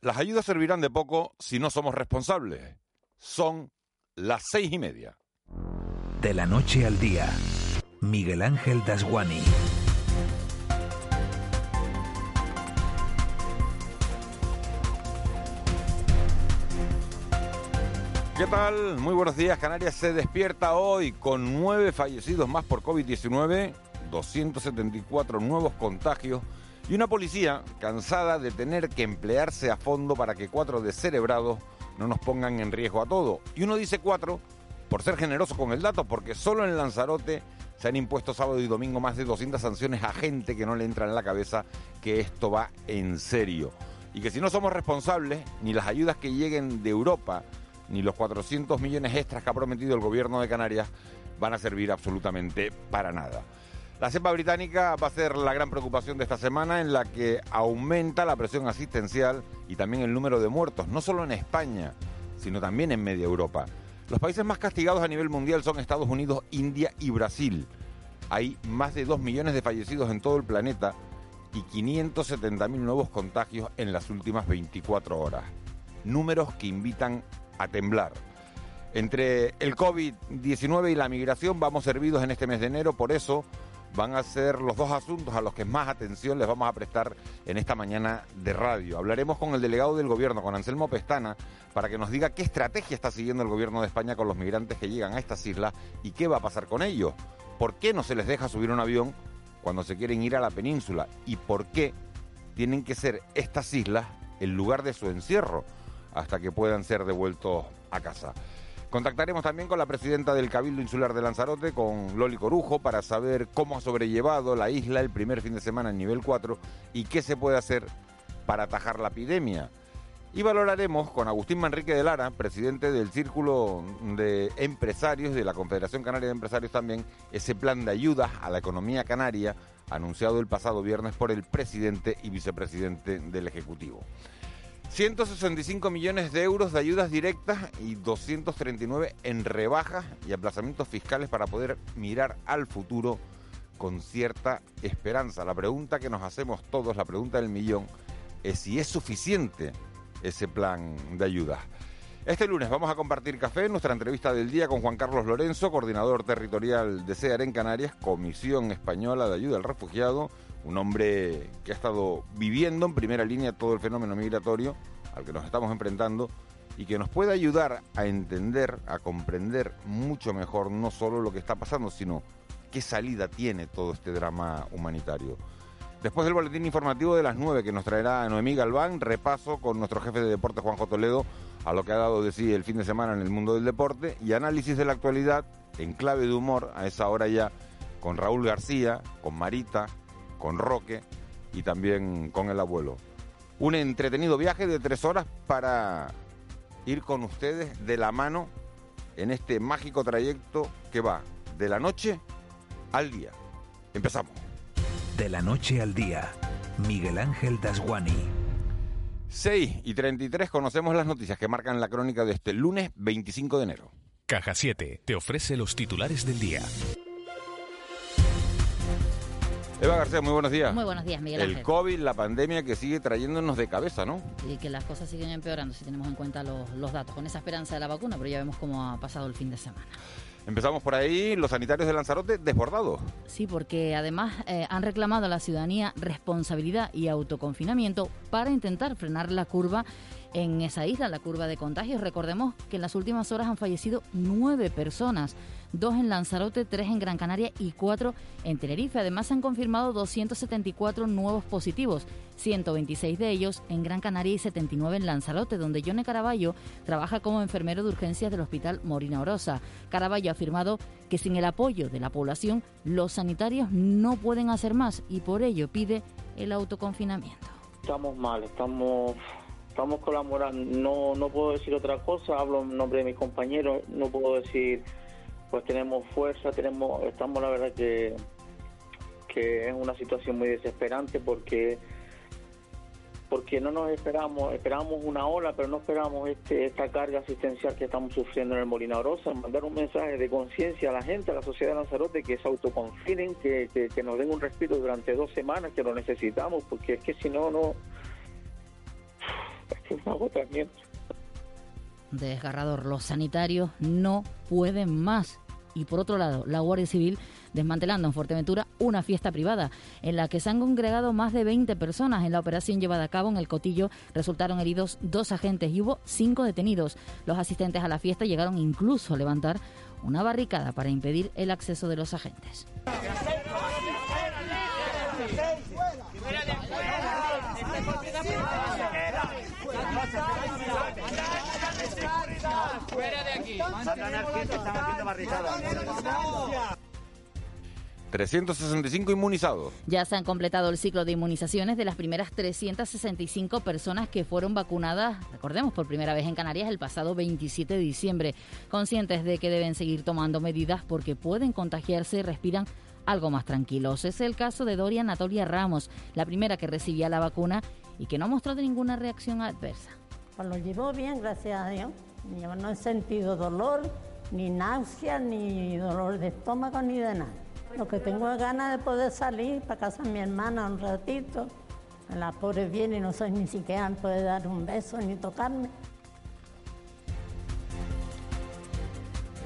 Las ayudas servirán de poco si no somos responsables. Son las seis y media. De la noche al día, Miguel Ángel Dasguani. ¿Qué tal? Muy buenos días. Canarias se despierta hoy con nueve fallecidos más por COVID-19, 274 nuevos contagios y una policía cansada de tener que emplearse a fondo para que cuatro descerebrados no nos pongan en riesgo a todo. Y uno dice cuatro por ser generoso con el dato, porque solo en Lanzarote se han impuesto sábado y domingo más de 200 sanciones a gente que no le entra en la cabeza que esto va en serio. Y que si no somos responsables, ni las ayudas que lleguen de Europa, ni los 400 millones extras que ha prometido el gobierno de Canarias van a servir absolutamente para nada. La cepa británica va a ser la gran preocupación de esta semana en la que aumenta la presión asistencial y también el número de muertos, no solo en España, sino también en media Europa. Los países más castigados a nivel mundial son Estados Unidos, India y Brasil. Hay más de 2 millones de fallecidos en todo el planeta y 570.000 nuevos contagios en las últimas 24 horas. Números que invitan a temblar. Entre el COVID-19 y la migración vamos servidos en este mes de enero, por eso van a ser los dos asuntos a los que más atención les vamos a prestar en esta mañana de radio. Hablaremos con el delegado del gobierno, con Anselmo Pestana, para que nos diga qué estrategia está siguiendo el gobierno de España con los migrantes que llegan a estas islas y qué va a pasar con ellos. ¿Por qué no se les deja subir un avión cuando se quieren ir a la península? ¿Y por qué tienen que ser estas islas el lugar de su encierro hasta que puedan ser devueltos a casa? Contactaremos también con la presidenta del Cabildo Insular de Lanzarote, con Loli Corujo, para saber cómo ha sobrellevado la isla el primer fin de semana en nivel 4 y qué se puede hacer para atajar la epidemia. Y valoraremos con Agustín Manrique de Lara, presidente del Círculo de Empresarios de la Confederación Canaria de Empresarios también, ese plan de ayuda a la economía canaria anunciado el pasado viernes por el presidente y vicepresidente del Ejecutivo. 165 millones de euros de ayudas directas y 239 en rebajas y aplazamientos fiscales para poder mirar al futuro con cierta esperanza. La pregunta que nos hacemos todos, la pregunta del millón, es si es suficiente ese plan de ayudas. Este lunes vamos a compartir café nuestra entrevista del día con Juan Carlos Lorenzo, coordinador territorial de CEAR en Canarias, Comisión Española de Ayuda al Refugiado un hombre que ha estado viviendo en primera línea todo el fenómeno migratorio al que nos estamos enfrentando y que nos puede ayudar a entender, a comprender mucho mejor no solo lo que está pasando, sino qué salida tiene todo este drama humanitario. Después del boletín informativo de las 9 que nos traerá Noemí Galván, repaso con nuestro jefe de deporte Juanjo Toledo a lo que ha dado de sí el fin de semana en el mundo del deporte y análisis de la actualidad en clave de humor a esa hora ya con Raúl García, con Marita, con Roque y también con el abuelo. Un entretenido viaje de tres horas para ir con ustedes de la mano en este mágico trayecto que va de la noche al día. Empezamos. De la noche al día, Miguel Ángel Dasguani. 6 y 33 conocemos las noticias que marcan la crónica de este lunes 25 de enero. Caja 7 te ofrece los titulares del día. Eva García, muy buenos días. Muy buenos días, Miguel Ángel. El COVID, la pandemia que sigue trayéndonos de cabeza, ¿no? Y que las cosas siguen empeorando si tenemos en cuenta los, los datos, con esa esperanza de la vacuna, pero ya vemos cómo ha pasado el fin de semana. Empezamos por ahí, los sanitarios de Lanzarote desbordados. Sí, porque además eh, han reclamado a la ciudadanía responsabilidad y autoconfinamiento para intentar frenar la curva en esa isla, la curva de contagios. Recordemos que en las últimas horas han fallecido nueve personas, dos en Lanzarote, tres en Gran Canaria y cuatro en Tenerife. Además, han confirmado 274 nuevos positivos, 126 de ellos en Gran Canaria y 79 en Lanzarote, donde Yone Caraballo trabaja como enfermero de urgencias del Hospital Morina Orosa. Caraballo ha afirmado que sin el apoyo de la población, los sanitarios no pueden hacer más y por ello pide el autoconfinamiento. Estamos mal, estamos estamos colaborando, no, no puedo decir otra cosa, hablo en nombre de mis compañeros, no puedo decir, pues tenemos fuerza, tenemos, estamos la verdad que, que es una situación muy desesperante porque porque no nos esperamos, esperamos una ola, pero no esperamos este, esta carga asistencial que estamos sufriendo en el Molina Orosa, mandar un mensaje de conciencia a la gente, a la sociedad de Lanzarote, que se autoconfinen, que, que, que nos den un respiro durante dos semanas, que lo necesitamos, porque es que si no, no, agotamiento. Desgarrador, los sanitarios no pueden más. Y por otro lado, la Guardia Civil desmantelando en Fuerteventura una fiesta privada en la que se han congregado más de 20 personas. En la operación llevada a cabo en el Cotillo resultaron heridos dos agentes y hubo cinco detenidos. Los asistentes a la fiesta llegaron incluso a levantar una barricada para impedir el acceso de los agentes. Aquí. 365 inmunizados. Ya se han completado el ciclo de inmunizaciones de las primeras 365 personas que fueron vacunadas, recordemos, por primera vez en Canarias el pasado 27 de diciembre, conscientes de que deben seguir tomando medidas porque pueden contagiarse y respiran algo más tranquilos. Es el caso de Doria Anatolia Ramos, la primera que recibía la vacuna y que no ha mostrado ninguna reacción adversa. Pues lo llevo bien, gracias a Dios. Yo no he sentido dolor, ni náusea, ni dolor de estómago, ni de nada. Lo que tengo es ganas de poder salir para casa de mi hermana un ratito. La pobre viene y no soy ni siquiera puede dar un beso ni tocarme.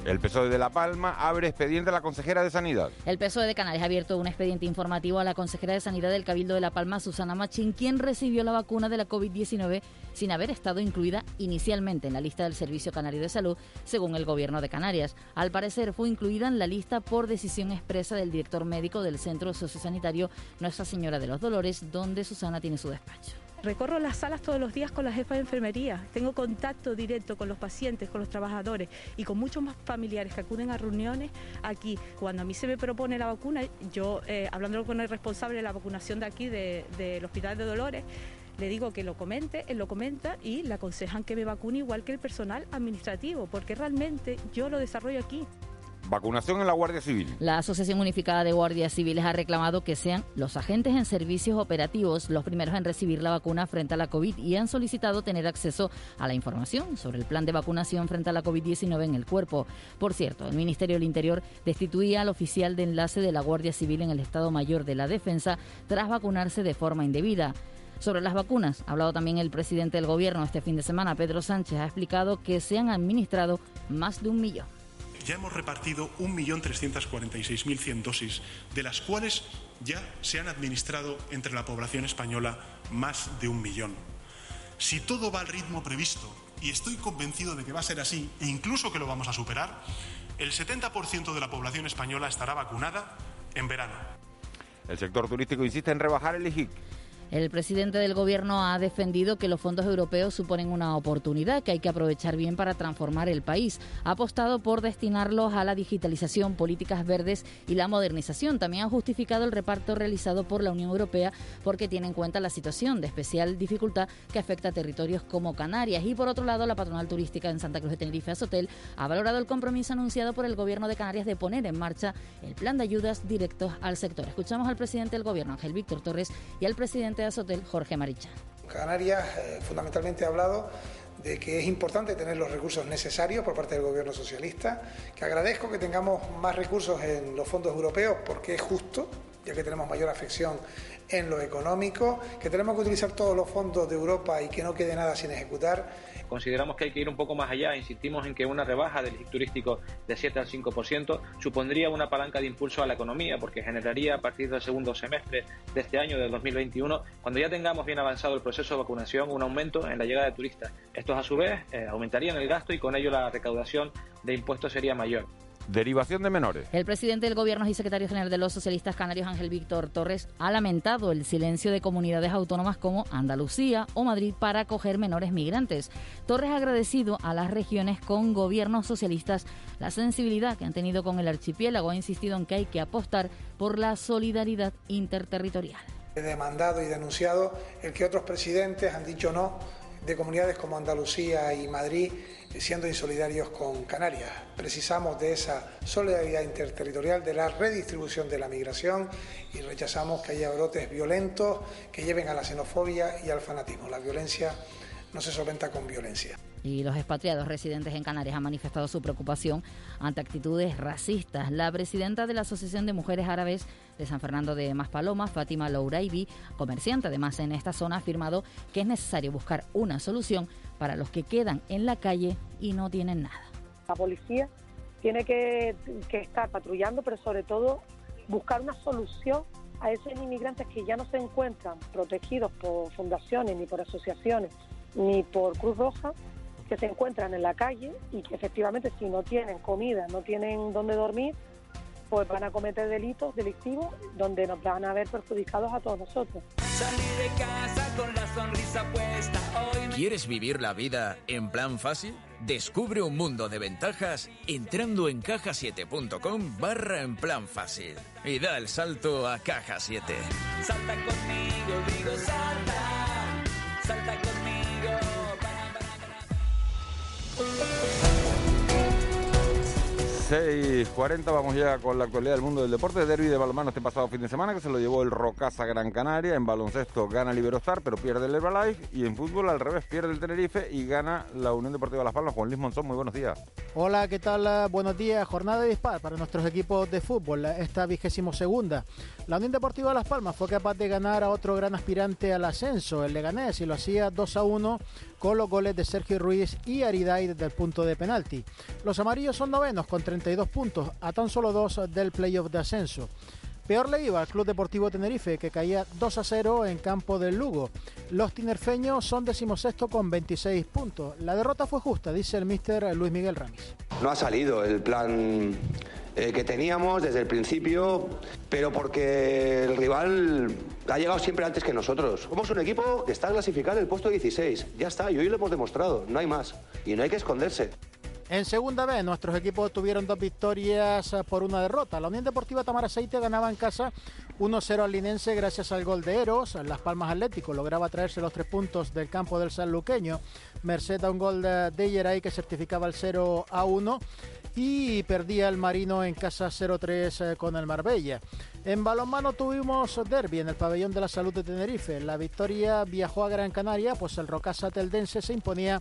El PSOE de La Palma abre expediente a la consejera de Sanidad. El PSOE de Canarias ha abierto un expediente informativo a la consejera de Sanidad del Cabildo de La Palma, Susana Machín, quien recibió la vacuna de la COVID-19 sin haber estado incluida inicialmente en la lista del Servicio Canario de Salud, según el Gobierno de Canarias. Al parecer, fue incluida en la lista por decisión expresa del director médico del Centro Sociosanitario Nuestra Señora de los Dolores, donde Susana tiene su despacho. Recorro las salas todos los días con la jefa de enfermería, tengo contacto directo con los pacientes, con los trabajadores y con muchos más familiares que acuden a reuniones aquí. Cuando a mí se me propone la vacuna, yo, eh, hablando con el responsable de la vacunación de aquí, del Hospital de Dolores, le digo que lo comente, él lo comenta y le aconsejan que me vacune igual que el personal administrativo, porque realmente yo lo desarrollo aquí. Vacunación en la Guardia Civil. La Asociación Unificada de Guardias Civiles ha reclamado que sean los agentes en servicios operativos los primeros en recibir la vacuna frente a la COVID y han solicitado tener acceso a la información sobre el plan de vacunación frente a la COVID-19 en el cuerpo. Por cierto, el Ministerio del Interior destituía al oficial de enlace de la Guardia Civil en el Estado Mayor de la Defensa tras vacunarse de forma indebida. Sobre las vacunas, ha hablado también el presidente del Gobierno este fin de semana, Pedro Sánchez, ha explicado que se han administrado más de un millón ya hemos repartido 1.346.100 dosis, de las cuales ya se han administrado entre la población española más de un millón. Si todo va al ritmo previsto, y estoy convencido de que va a ser así, e incluso que lo vamos a superar, el 70% de la población española estará vacunada en verano. El sector turístico insiste en rebajar el IGIC. El presidente del Gobierno ha defendido que los fondos europeos suponen una oportunidad que hay que aprovechar bien para transformar el país. Ha apostado por destinarlos a la digitalización, políticas verdes y la modernización. También ha justificado el reparto realizado por la Unión Europea porque tiene en cuenta la situación de especial dificultad que afecta a territorios como Canarias. Y por otro lado, la patronal turística en Santa Cruz de Tenerife, Azotel, ha valorado el compromiso anunciado por el Gobierno de Canarias de poner en marcha el plan de ayudas directos al sector. Escuchamos al presidente del Gobierno, Ángel Víctor Torres, y al presidente Hotel, Jorge Maricha. Canarias eh, fundamentalmente ha hablado de que es importante tener los recursos necesarios por parte del gobierno socialista, que agradezco que tengamos más recursos en los fondos europeos porque es justo, ya que tenemos mayor afección en lo económico, que tenemos que utilizar todos los fondos de Europa y que no quede nada sin ejecutar Consideramos que hay que ir un poco más allá. Insistimos en que una rebaja del turístico de 7 al 5% supondría una palanca de impulso a la economía, porque generaría a partir del segundo semestre de este año, del 2021, cuando ya tengamos bien avanzado el proceso de vacunación, un aumento en la llegada de turistas. Estos, a su vez, eh, aumentarían el gasto y con ello la recaudación de impuestos sería mayor. Derivación de menores. El presidente del Gobierno y secretario general de los socialistas canarios, Ángel Víctor Torres, ha lamentado el silencio de comunidades autónomas como Andalucía o Madrid para acoger menores migrantes. Torres ha agradecido a las regiones con gobiernos socialistas la sensibilidad que han tenido con el archipiélago. Ha insistido en que hay que apostar por la solidaridad interterritorial. He demandado y denunciado el que otros presidentes han dicho no de comunidades como Andalucía y Madrid siendo insolidarios con Canarias. Precisamos de esa solidaridad interterritorial, de la redistribución de la migración y rechazamos que haya brotes violentos que lleven a la xenofobia y al fanatismo. La violencia no se solventa con violencia. Y los expatriados residentes en Canarias han manifestado su preocupación ante actitudes racistas. La presidenta de la Asociación de Mujeres Árabes de San Fernando de Maspaloma, Fátima Louraibi, comerciante además en esta zona, ha afirmado que es necesario buscar una solución para los que quedan en la calle y no tienen nada. La policía tiene que estar patrullando, pero sobre todo buscar una solución a esos inmigrantes que ya no se encuentran protegidos por fundaciones, ni por asociaciones, ni por Cruz Roja, que se encuentran en la calle y que efectivamente si no tienen comida, no tienen dónde dormir, pues van a cometer delitos delictivos donde nos van a ver perjudicados a todos nosotros. de casa con la sonrisa puesta ¿Quieres vivir la vida en plan fácil? Descubre un mundo de ventajas entrando en cajasiete.com barra en plan fácil y da el salto a Caja 7. Salta conmigo, digo salta, salta 6.40 vamos ya con la actualidad del mundo del deporte. Derby de balonmano este pasado fin de semana que se lo llevó el Rocasa Gran Canaria. En baloncesto gana el Iberostar pero pierde el Herbalife. Y en fútbol al revés pierde el Tenerife y gana la Unión Deportiva Las Palmas. Juan Luis Monzón, muy buenos días. Hola, ¿qué tal? Buenos días. Jornada de dispar para nuestros equipos de fútbol. Esta vigésimo segunda. La Unión Deportiva Las Palmas fue capaz de ganar a otro gran aspirante al ascenso, el Leganés, y lo hacía 2 a 1 con los goles de Sergio Ruiz y Ariday desde el punto de penalti. Los amarillos son novenos con 32 puntos, a tan solo dos del playoff de ascenso. Peor le iba al Club Deportivo Tenerife, que caía 2 a 0 en campo del Lugo. Los tinerfeños son decimosexto con 26 puntos. La derrota fue justa, dice el míster Luis Miguel Ramis. No ha salido el plan eh, que teníamos desde el principio, pero porque el rival ha llegado siempre antes que nosotros. Somos un equipo que está clasificado en el puesto 16. Ya está, y hoy lo hemos demostrado. No hay más. Y no hay que esconderse. En segunda vez, nuestros equipos tuvieron dos victorias eh, por una derrota. La Unión Deportiva Tamaraceite ganaba en casa 1-0 al Linense gracias al gol de Eros. Las Palmas Atlético lograba traerse los tres puntos del campo del sanluqueño. Merced a un gol de, de que certificaba el 0 1 y perdía el Marino en casa 0-3 eh, con el Marbella. En balonmano tuvimos derby en el pabellón de la salud de Tenerife. La victoria viajó a Gran Canaria, pues el Rocasa Teldense se imponía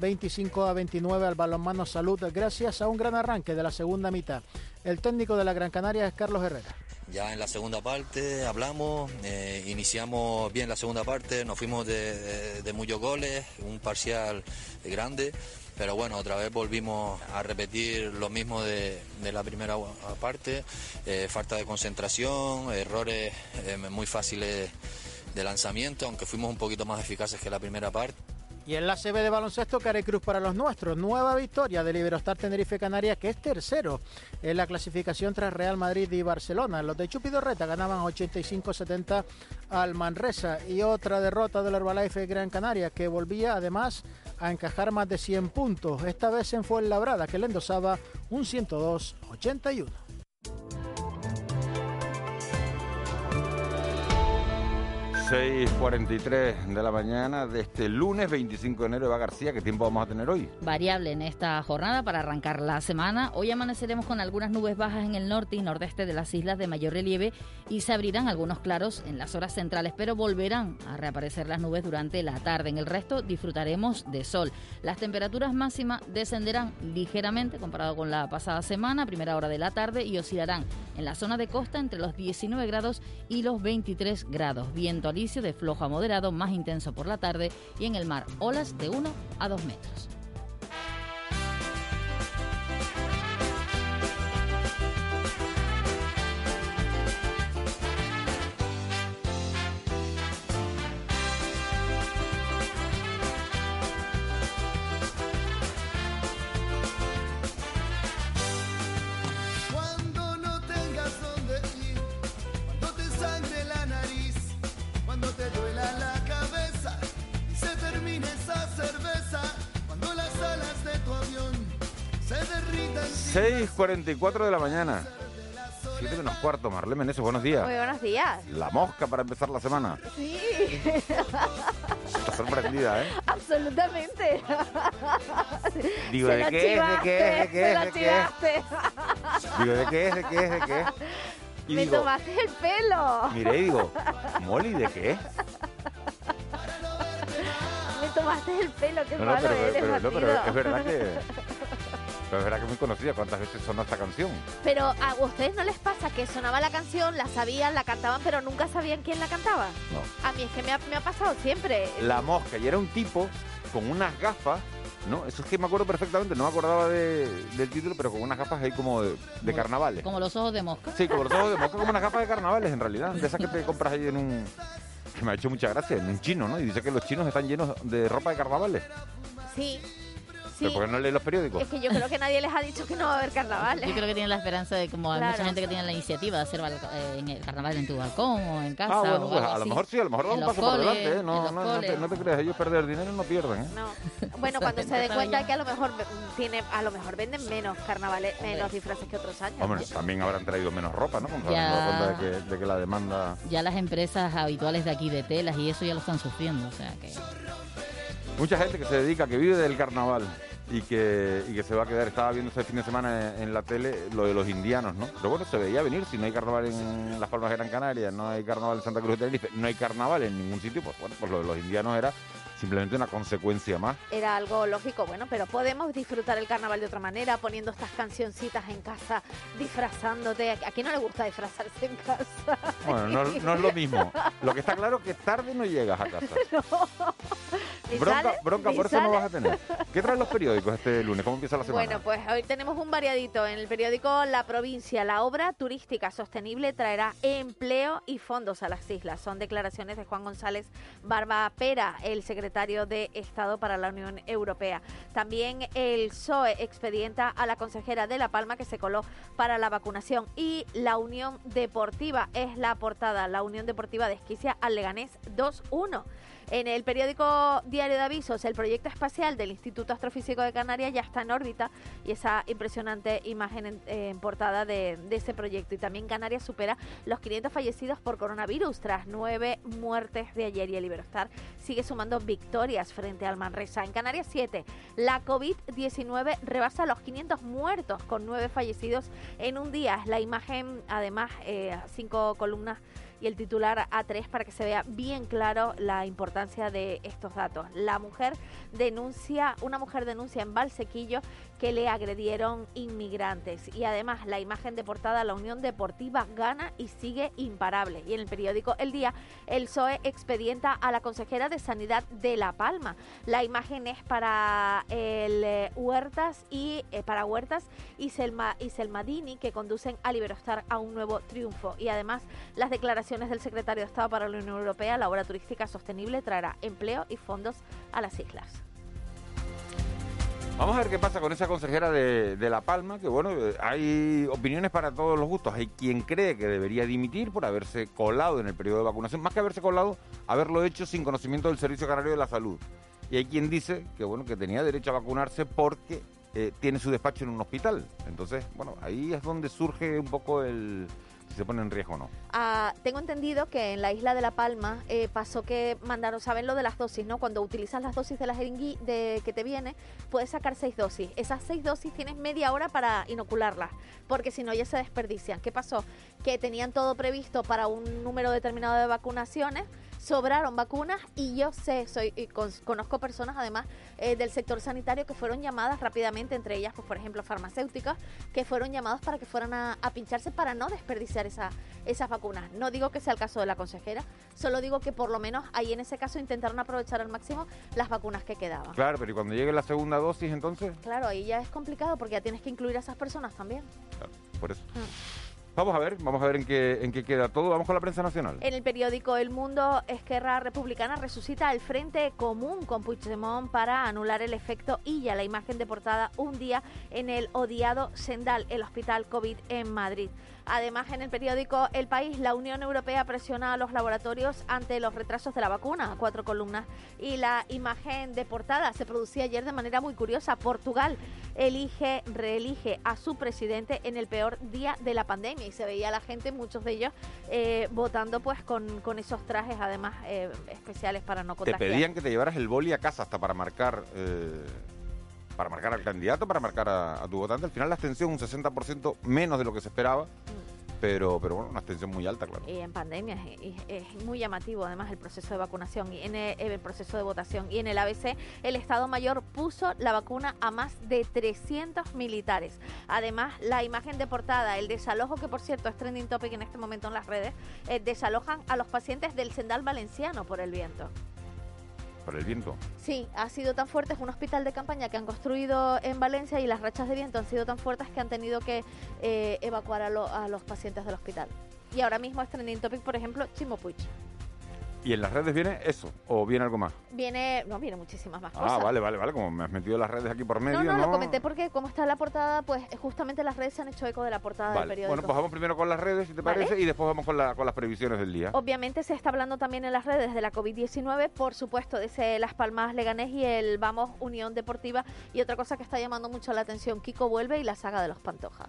25 a 29 al balonmano salud gracias a un gran arranque de la segunda mitad. El técnico de la Gran Canaria es Carlos Herrera. Ya en la segunda parte hablamos, eh, iniciamos bien la segunda parte, nos fuimos de, de muchos goles, un parcial grande pero bueno, otra vez volvimos a repetir lo mismo de, la primera parte, eh, falta de concentración, errores eh, muy fáciles de lanzamiento, aunque fuimos un poquito más eficaces que la primera parte. Y en la CB de baloncesto, Care Cruz para los nuestros. Nueva victoria del Iberostar Tenerife Canarias, que es tercero en la clasificación tras Real Madrid y Barcelona. Los de Chupidorreta ganaban 85-70 al Manresa. Y otra derrota del Herbalife Gran Canaria, que volvía además a encajar más de 100 puntos. Esta vez en Fuenlabrada, que le endosaba un 102-81. 6.43 de la mañana de este lunes 25 de enero de García. ¿Qué tiempo vamos a tener hoy? Variable en esta jornada para arrancar la semana. Hoy amaneceremos con algunas nubes bajas en el norte y nordeste de las islas de mayor relieve y se abrirán algunos claros en las horas centrales, pero volverán a reaparecer las nubes durante la tarde. En el resto disfrutaremos de sol. Las temperaturas máximas descenderán ligeramente comparado con la pasada semana, primera hora de la tarde, y oscilarán en la zona de costa entre los 19 grados y los 23 grados. Viento de flojo a moderado, más intenso por la tarde y en el mar olas de 1 a 2 metros. 6.44 de la mañana. 7 menos cuarto, Marlene Meneses, buenos días. Muy buenos días. La mosca para empezar la semana. Sí. Estás sorprendida, ¿eh? Absolutamente. Digo, ¿de qué, es? ¿De qué es? ¿De qué es? ¿De qué es? Digo, ¿de qué es? ¿De qué es? ¿De qué Y Me tomaste el pelo. Mire, y digo, ¿Molly de qué? tomaste el pelo, qué No, no, malo pero, eres, pero- no, pero es verdad que... Pero es verdad que es muy conocida. ¿Cuántas veces sonó esta canción? Pero a ustedes no les pasa que sonaba la canción, la sabían, la cantaban, pero nunca sabían quién la cantaba. No. A mí es que me ha, me ha pasado siempre. La Mosca. Y era un tipo con unas gafas, ¿no? Eso es que me acuerdo perfectamente. No me acordaba de- del título, pero con unas gafas ahí como de, de carnavales. Como los ojos de mosca. Sí, como los ojos de mosca, como unas gafas de carnavales, en realidad. De esas que te compras ahí en un... Que me ha hecho mucha gracia, en un chino, ¿no? Y dice que los chinos están llenos de ropa de carnavales. Sí. ¿Pero Sí. por qué no lee los periódicos? Es que yo creo que nadie les ha dicho que no va a haber carnavales. Yo creo que tienen la esperanza de, como hay mucha gente que tiene la iniciativa de hacer eh, en el carnaval en tu balcón o en casa. Ah, bueno, o pues algo a lo mejor sí, a lo mejor da En un los paso por coles, delante, ¿eh? No, los no, no, te, coles. no te creas, ellos perder dinero no pierden, ¿eh? No. Bueno, cuando se den cuenta ya. que a lo mejor tiene, a lo mejor venden menos carnavales, menos disfraces que otros años. Hombre, también habrán traído menos ropa, ¿no? Se Ya. de que, de que la demanda... Ya las empresas habituales de aquí de telas y eso ya lo están sufriendo. O sea que. Mucha gente que se dedica, que vive del carnaval y que, y que se va a quedar, estaba viendo este fin de semana en, en la tele lo de los indianos, ¿no? Pero bueno, se veía venir, si no hay carnaval en Las Palmas de Gran Canaria, no hay carnaval en Santa Cruz de Tenerife, no hay carnaval en ningún sitio, pues bueno, pues lo de los indianos era simplemente una consecuencia más. Era algo lógico, bueno, pero podemos disfrutar el carnaval de otra manera, poniendo estas cancioncitas en casa, disfrazándote. ¿A quién no le gusta disfrazarse en casa? Bueno, no, no es lo mismo. Lo que está claro es que tarde no llegas a casa. Ni Bronca, sale, bronca por eso no sale. vas a tener. ¿Qué traen los periódicos este lunes? ¿Cómo empieza la semana? Bueno, pues hoy tenemos un variadito. En el periódico La Provincia, la obra turística sostenible traerá empleo y fondos a las islas. Son declaraciones de Juan González Barba Pera, el secretario de Estado para la Unión Europea. También el PSOE expedienta a la consejera de La Palma que se coló para la vacunación. Y la Unión Deportiva es la portada. La Unión Deportiva desquicia al Leganés 2-1. En el periódico Diario de Avisos, el proyecto espacial del Instituto Astrofísico de Canarias ya está en órbita y esa impresionante imagen en, en portada de, ese proyecto. Y también Canarias supera los 500 fallecidos por coronavirus tras nueve muertes de ayer y el Iberostar sigue sumando victorias frente al Manresa. En Canarias 7, la COVID-19 rebasa los 500 muertos con nueve fallecidos en un día. La imagen, además, eh, cinco columnas y el titular A3 para que se vea bien claro la importancia de estos datos. La mujer denuncia, una mujer denuncia en Valsequillo que le agredieron inmigrantes y además la imagen de portada la Unión Deportiva gana y sigue imparable. Y en el periódico El Día el PSOE expedienta a la consejera de Sanidad de La Palma. La imagen es para el eh, Huertas y eh, para Huertas y Selma y Selmadini que conducen a Liberostar a un nuevo triunfo y además las declaraciones del secretario de Estado para la Unión Europea, la obra turística sostenible traerá empleo y fondos a las islas. Vamos a ver qué pasa con esa consejera de, de La Palma, que bueno, eh, hay opiniones para todos los gustos. Hay quien cree que debería dimitir por haberse colado en el periodo de vacunación, más que haberse colado, haberlo hecho sin conocimiento del Servicio Canario de la Salud. Y hay quien dice que bueno, que tenía derecho a vacunarse porque eh, tiene su despacho en un hospital. Entonces, bueno, ahí es donde surge un poco el si se pone en riesgo o no. Ah, tengo entendido que en la isla de La Palma eh, pasó que mandaron, saben lo de las dosis, ¿no? Cuando utilizas las dosis de la jeringui de que te viene, puedes sacar seis dosis. Esas seis dosis tienes media hora para inocularlas, porque si no ya se desperdician. ¿Qué pasó? Que tenían todo previsto para un número determinado de vacunaciones, sobraron vacunas y yo sé, soy y con- conozco personas además eh, del sector sanitario que fueron llamadas rápidamente, entre ellas, pues por ejemplo, farmacéuticas, que fueron llamadas para que fueran a, a pincharse para no desperdiciar esa, esas vacunas. No digo que sea el caso de la consejera, solo digo que por lo menos ahí en ese caso intentaron aprovechar al máximo las vacunas que quedaban. Claro, pero ¿y cuando llegue la segunda dosis entonces? Claro, ahí ya es complicado porque ya tienes que incluir a esas personas también. Claro, por eso. Vamos a ver, vamos a ver en qué, en qué queda todo. Vamos con la prensa nacional. En el periódico El Mundo, Esquerra Republicana resucita el Frente Común con Puigdemont para anular el efecto Illa, la imagen de portada un día en el odiado Sendal, el hospital COVID en Madrid. Además, en el periódico El País, la Unión Europea presiona a los laboratorios ante los retrasos de la vacuna, cuatro columnas. Y la imagen de portada se producía ayer de manera muy curiosa. Portugal elige, reelige a su presidente en el peor día de la pandemia y se veía a la gente, muchos de ellos, eh, votando pues con, con esos trajes además eh, especiales para no Te contagiar. pedían que te llevaras el boli a casa hasta para marcar eh, para marcar al candidato, para marcar a, tu votante. Al final la abstención un 60% menos de lo que se esperaba. pero, pero bueno, una abstención muy alta, claro. Y en pandemia es, es, muy llamativo además el proceso de vacunación y en el, el, proceso de votación. Y en el ABC el Estado Mayor puso la vacuna a más de 300 militares. Además, la imagen de portada, el desalojo que por cierto es trending topic en este momento en las redes, eh, desalojan a los pacientes del Sendal Valenciano por el viento por el viento. Sí, ha sido tan fuerte, es un hospital de campaña que han construido en Valencia y las rachas de viento han sido tan fuertes que han tenido que eh, evacuar a, los pacientes del hospital. Y ahora mismo es trending topic, por ejemplo, Chimo Puig. ¿Y en las redes viene eso o viene algo más? Viene, no, viene muchísimas más ah, cosas. Ah, vale, vale, vale, como me has metido las redes aquí por medio. No, no, lo comenté porque como está la portada, pues justamente las redes se han hecho eco de la portada del periódico. Bueno, pues vamos primero con las redes, si te parece, y después vamos con, la, con las previsiones del día. Obviamente se está hablando también en las redes de la COVID-19, por supuesto, de ese Las Palmas Leganés y el Vamos Unión Deportiva. Y otra cosa que está llamando mucho la atención, Kiko vuelve y la saga de los Pantoja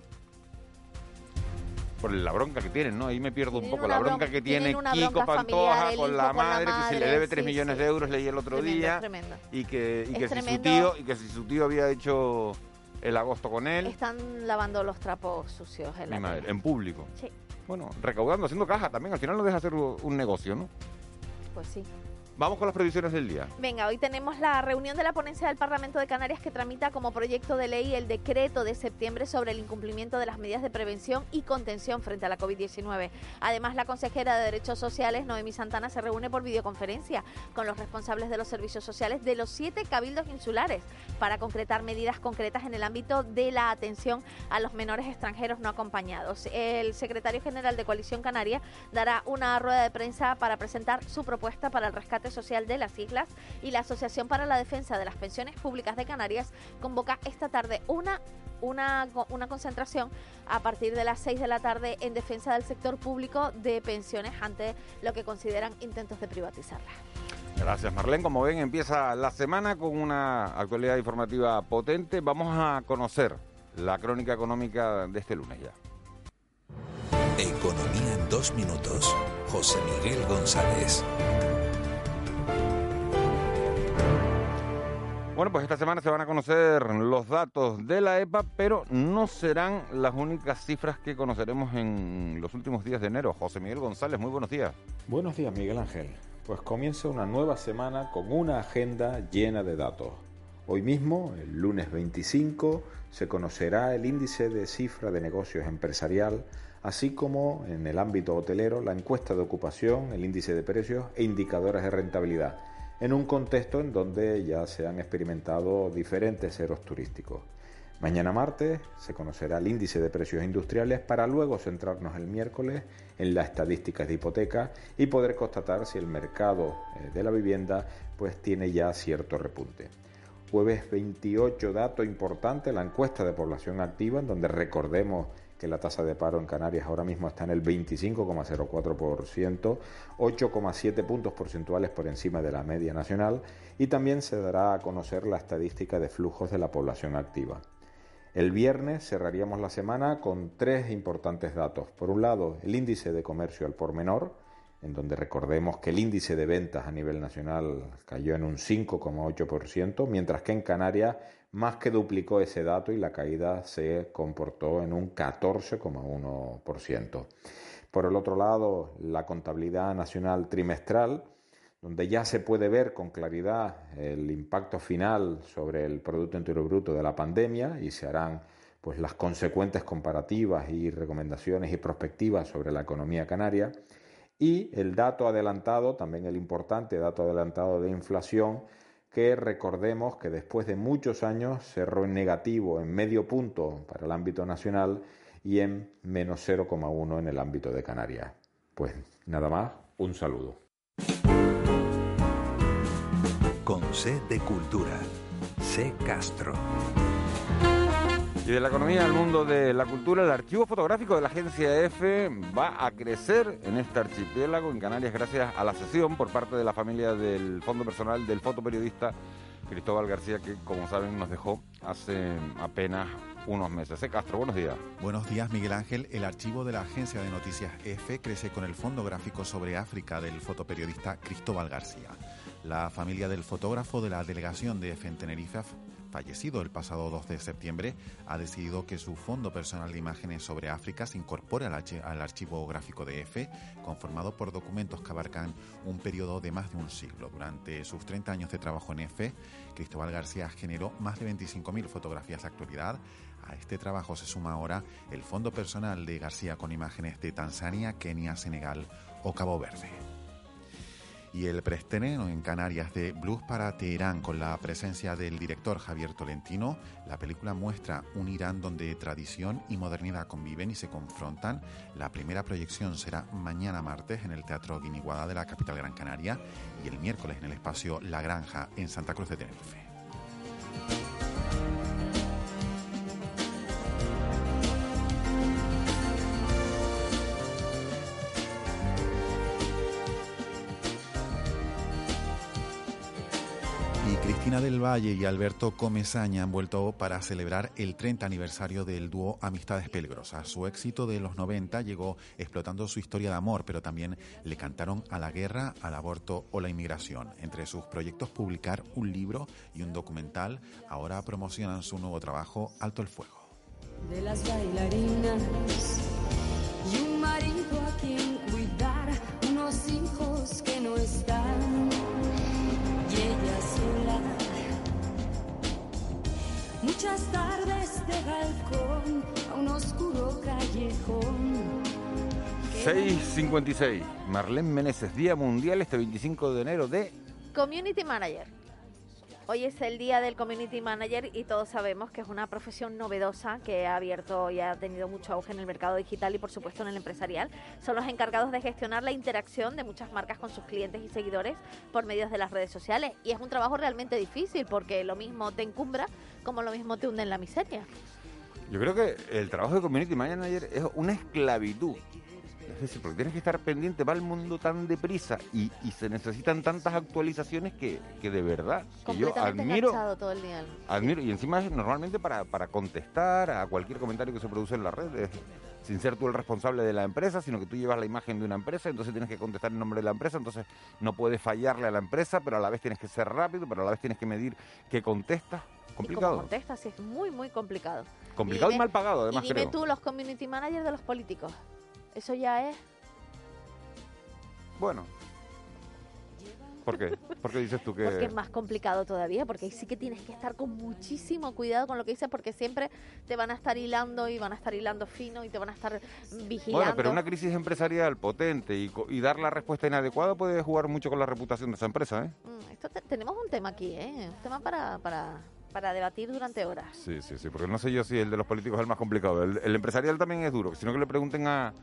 por la bronca que tienen, ¿no? Ahí me pierdo un poco la bronca, que tiene Kiko Pantoja con la, madre, que se le debe 3 millones de euros, leí el otro día, y que, y que si su tío y que si su tío había hecho el agosto con él. Están lavando los trapos sucios en Mi madre, en público. Sí. Bueno, recaudando, haciendo caja también, al final no deja hacer un negocio, ¿no? Pues sí. Vamos con las previsiones del día. Venga, hoy tenemos la reunión de la ponencia del Parlamento de Canarias que tramita como proyecto de ley el decreto de septiembre sobre el incumplimiento de las medidas de prevención y contención frente a la COVID-19. Además, la consejera de Derechos Sociales, Noemí Santana, se reúne por videoconferencia con los responsables de los servicios sociales de los siete cabildos insulares para concretar medidas concretas en el ámbito de la atención a los menores extranjeros no acompañados. El secretario general de Coalición Canaria dará una rueda de prensa para presentar su propuesta para el rescate Social de las Islas y la Asociación para la Defensa de las Pensiones Públicas de Canarias convoca esta tarde una una, una, concentración a partir de las 6 de la tarde en defensa del sector público de pensiones ante lo que consideran intentos de privatizarla. Gracias Marlene. Como ven, empieza la semana con una actualidad informativa potente. Vamos a conocer la crónica económica de este lunes ya. Economía en dos minutos. José Miguel González. Bueno, pues esta semana se van a conocer los datos de la EPA, pero no serán las únicas cifras que conoceremos en los últimos días de enero. José Miguel González, muy buenos días. Buenos días, Miguel Ángel. Pues comienza una nueva semana con una agenda llena de datos. Hoy mismo, el lunes 25, se conocerá el índice de cifra de negocios empresarial, así como en el ámbito hotelero la encuesta de ocupación, el índice de precios e indicadores de rentabilidad en un contexto en donde ya se han experimentado diferentes ceros turísticos. Mañana martes se conocerá el índice de precios industriales para luego centrarnos el miércoles en las estadísticas de hipoteca y poder constatar si el mercado eh, de la vivienda pues tiene ya cierto repunte. Jueves 28 dato importante la encuesta de población activa en donde recordemos que la tasa de paro en Canarias ahora mismo está en el 25,04%, 8,7 puntos porcentuales por encima de la media nacional y también se dará a conocer la estadística de flujos de la población activa. El viernes cerraríamos la semana con tres importantes datos. Por un lado, el índice de comercio al por menor, en donde recordemos que el índice de ventas a nivel nacional cayó en un 5,8%, mientras que en Canarias más que duplicó ese dato y la caída se comportó en un 14,1%. Por el otro lado, la contabilidad nacional trimestral, donde ya se puede ver con claridad el impacto final sobre el Producto Interior Bruto de la pandemia y se harán pues las consecuentes comparativas y recomendaciones y prospectivas sobre la economía canaria y el dato adelantado, también el importante dato adelantado de inflación que recordemos que después de muchos años cerró en negativo en medio punto para el ámbito nacional y en menos 0,1 en el ámbito de Canarias. Pues nada más, un saludo. Con C de Cultura, C Castro. Y de la economía al mundo de la cultura, el archivo fotográfico de la agencia EFE va a crecer en este archipiélago en Canarias gracias a la sesión por parte de la familia del Fondo Personal del fotoperiodista Cristóbal García, que como saben nos dejó hace apenas unos meses. ¿Eh, Castro, buenos días. Buenos días, Miguel Ángel. El archivo de la agencia de noticias EFE crece con el fondo gráfico sobre África del fotoperiodista Cristóbal García. La familia del fotógrafo de la delegación de EFE en Tenerife, fallecido el pasado 2 de septiembre, ha decidido que su fondo personal de imágenes sobre África se incorpore al, al archivo gráfico de EFE, conformado por documentos que abarcan un periodo de más de un siglo. Durante sus 30 años de trabajo en EFE, Cristóbal García generó más de 25.000 fotografías de actualidad. A este trabajo se suma ahora el fondo personal de García con imágenes de Tanzania, Kenia, Senegal o Cabo Verde y el preestreno en Canarias de Blues para Teherán con la presencia del director Javier Tolentino. La película muestra un Irán donde tradición y modernidad conviven y se confrontan. La primera proyección será mañana martes en el Teatro Guiniguada de la capital Gran Canaria y el miércoles en el espacio La Granja en Santa Cruz de Tenerife. Cristina del Valle y Alberto Comesaña han vuelto para celebrar el 30 aniversario del dúo Amistades Peligrosas. Su éxito de los 90 llegó explotando su historia de amor, pero también le cantaron a la guerra, al aborto o la inmigración. Entre sus proyectos publicar un libro y un documental, ahora promocionan su nuevo trabajo Alto el Fuego. De las bailarinas y un marido a Muchas tardes de balcón a un oscuro callejón. 6.56. Marlene Meneses, Día Mundial este 25 de enero de... Community Manager. Hoy es el día del Community Manager y todos sabemos que es una profesión novedosa que ha abierto y ha tenido mucho auge en el mercado digital y por supuesto en el empresarial. Son los encargados de gestionar la interacción de muchas marcas con sus clientes y seguidores por medios de las redes sociales. Y es un trabajo realmente difícil porque lo mismo te encumbra como lo mismo te hunde en la miseria. Yo creo que el trabajo de Community Manager es una esclavitud. Es decir, porque tienes que estar pendiente, va el mundo tan deprisa y, y se necesitan tantas actualizaciones que, que de verdad, que yo admiro, enganchado todo el día. admiro, y encima es normalmente para, para contestar a cualquier comentario que se produce en la red, es sin ser tú el responsable de la empresa, sino que tú llevas la imagen de una empresa, entonces tienes que contestar en nombre de la empresa, entonces no puedes fallarle a la empresa, pero a la vez tienes que ser rápido, pero a la vez tienes que medir qué contestas. Y como Complicado. contestas, sí, es muy, muy complicado. Complicado y dime- mal pagado, además, Y dime creo. tú, los community managers de los políticos. Eso ya es... Bueno. ¿Por qué? ¿Por qué dices tú que...? Porque es más complicado todavía, porque ahí sí que tienes que estar con muchísimo cuidado con lo que dices, porque siempre te van a estar hilando y van a estar hilando fino y te van a estar vigilando. Bueno, pero una crisis empresarial potente y, y dar la respuesta inadecuada puede jugar mucho con la reputación de esa empresa, ¿eh? Mm, Esto te- tenemos un tema aquí, ¿eh? Un tema para, para, para debatir durante horas. Sí, sí, sí, porque no sé yo si el de los políticos es el más complicado. El, el empresarial también es duro, sino que le pregunten a,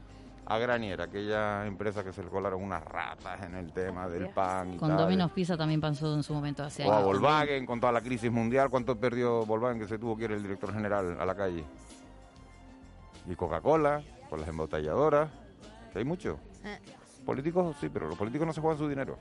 a Granier, aquella empresa que se le colaron unas ratas en el tema del pan y Con tal. Domino's Pizza también pasó en su momento hace O a años. Volkswagen, con toda la crisis mundial, ¿cuánto perdió Volkswagen que se tuvo que ir el director general a la calle? Y Coca-Cola, con las embotelladoras, que hay mucho. Eh. Políticos sí, pero los políticos no se juegan su dinero.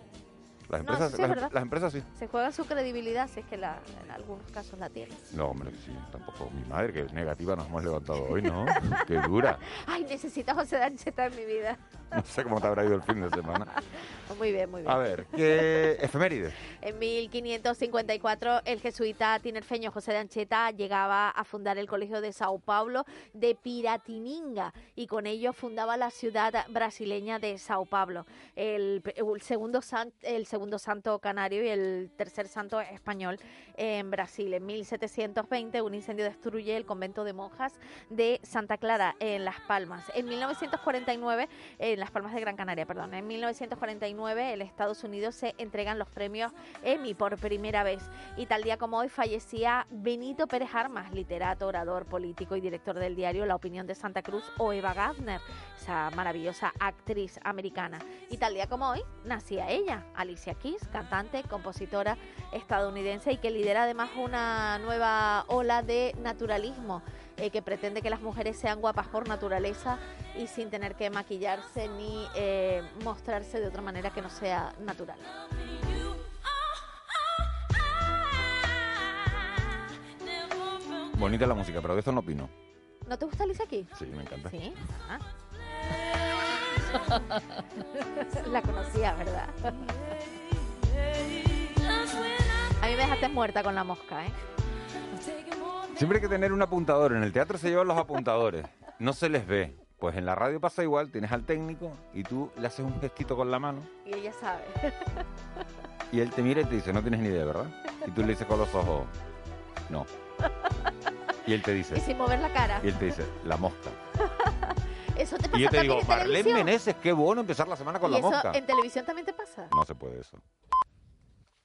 Las No, empresas, sí es las, verdad. las empresas sí. Se juega su credibilidad, si es que la, en algunos casos la tiene. No, hombre, sí, tampoco. Mi madre, que negativa nos hemos levantado hoy, ¿no? Qué dura. Ay, necesito a José Dancheta en mi vida. No sé cómo te habrá ido el fin de semana. Muy bien, muy bien. A ver, ¿qué efemérides? En 1554, el jesuita tinerfeño José de Ancheta llegaba a fundar el Colegio de Sao Paulo de Piratininga y con ello fundaba la ciudad brasileña de Sao Paulo, el, el segundo, san- el segundo santo canario y el tercer santo español en Brasil. En 1720, un incendio destruye el convento de monjas de Santa Clara en Las Palmas. En 1949, en Las Palmas de Gran Canaria, perdón, en 1949, el Estados Unidos se entregan los premios Emmy por primera vez. Y tal día como hoy fallecía Benito Pérez Armas, literato, orador, político y director del diario La Opinión de Santa Cruz, o Eva Gardner, esa maravillosa actriz americana. Y tal día como hoy nacía ella, Alicia Keys, cantante, compositora estadounidense y que lidera además una nueva ola de naturalismo eh, que pretende que las mujeres sean guapas por naturaleza y sin tener que maquillarse ni eh, mostrarse de otra manera que no sea natural. Bonita la música, pero de esto no opino. ¿No te gusta Alicia Keys? Sí, me encanta. Sí. Ah. La conocía, ¿verdad? dejaste muerta con la mosca, ¿eh? Siempre hay que tener un apuntador. En el teatro se llevan los apuntadores. No se les ve. Pues en la radio pasa igual. Tienes al técnico y tú le haces un gestito con la mano Y ella sabe. y él te mira y te dice, no tienes ni idea, ¿verdad? Y tú le dices con los ojos, no. Y él te dice, y sin mover la cara. y él te dice, la mosca. Eso te pasa Y yo te digo, en Marlene. Meneses, qué bueno empezar la semana con ¿Y la eso mosca. en televisión también te pasa? No se puede eso.